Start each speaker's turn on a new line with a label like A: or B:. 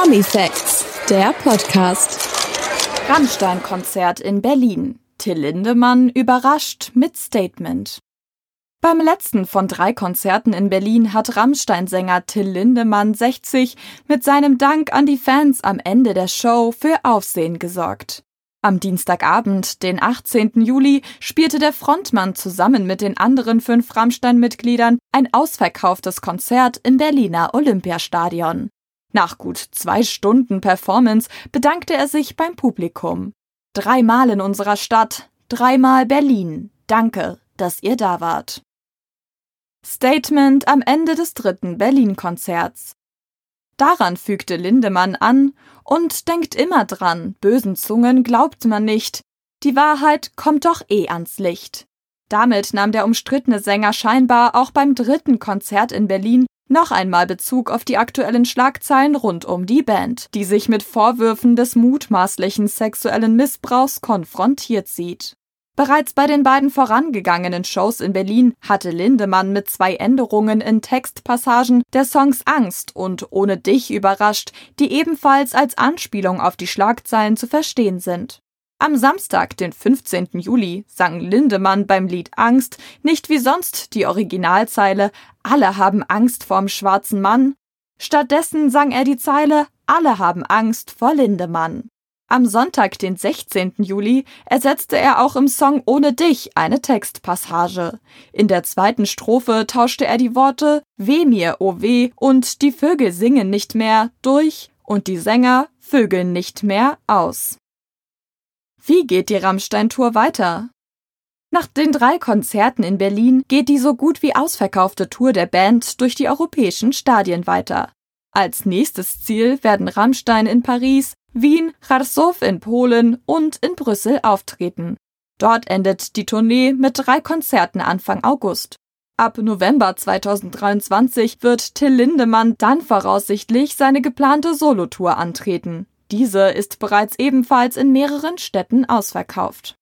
A: Promi Facts, der Podcast.
B: Rammstein-Konzert in Berlin. Till Lindemann überrascht mit Statement. Beim letzten von drei Konzerten in Berlin hat Rammstein-Sänger Till Lindemann 60 mit seinem Dank an die Fans am Ende der Show für Aufsehen gesorgt. Am Dienstagabend, den 18. Juli, spielte der Frontmann zusammen mit den anderen fünf Rammstein-Mitgliedern ein ausverkauftes Konzert im Berliner Olympiastadion. Nach gut zwei Stunden Performance bedankte er sich beim Publikum. Dreimal in unserer Stadt, dreimal Berlin. Danke, dass ihr da wart. Statement am Ende des dritten Berlin-Konzerts. Daran fügte Lindemann an und denkt immer dran, bösen Zungen glaubt man nicht. Die Wahrheit kommt doch eh ans Licht. Damit nahm der umstrittene Sänger scheinbar auch beim dritten Konzert in Berlin noch einmal Bezug auf die aktuellen Schlagzeilen rund um die Band, die sich mit Vorwürfen des mutmaßlichen sexuellen Missbrauchs konfrontiert sieht. Bereits bei den beiden vorangegangenen Shows in Berlin hatte Lindemann mit zwei Änderungen in Textpassagen der Songs Angst und Ohne dich überrascht, die ebenfalls als Anspielung auf die Schlagzeilen zu verstehen sind. Am Samstag, den 15. Juli, sang Lindemann beim Lied Angst nicht wie sonst die Originalzeile Alle haben Angst vorm schwarzen Mann. Stattdessen sang er die Zeile Alle haben Angst vor Lindemann. Am Sonntag, den 16. Juli, ersetzte er auch im Song Ohne dich eine Textpassage. In der zweiten Strophe tauschte er die Worte Weh mir, oh weh und die Vögel singen nicht mehr durch und die Sänger vögeln nicht mehr aus. Wie geht die Rammstein-Tour weiter? Nach den drei Konzerten in Berlin geht die so gut wie ausverkaufte Tour der Band durch die europäischen Stadien weiter. Als nächstes Ziel werden Rammstein in Paris, Wien, Charsow in Polen und in Brüssel auftreten. Dort endet die Tournee mit drei Konzerten Anfang August. Ab November 2023 wird Till Lindemann dann voraussichtlich seine geplante Solotour antreten. Diese ist bereits ebenfalls in mehreren Städten ausverkauft.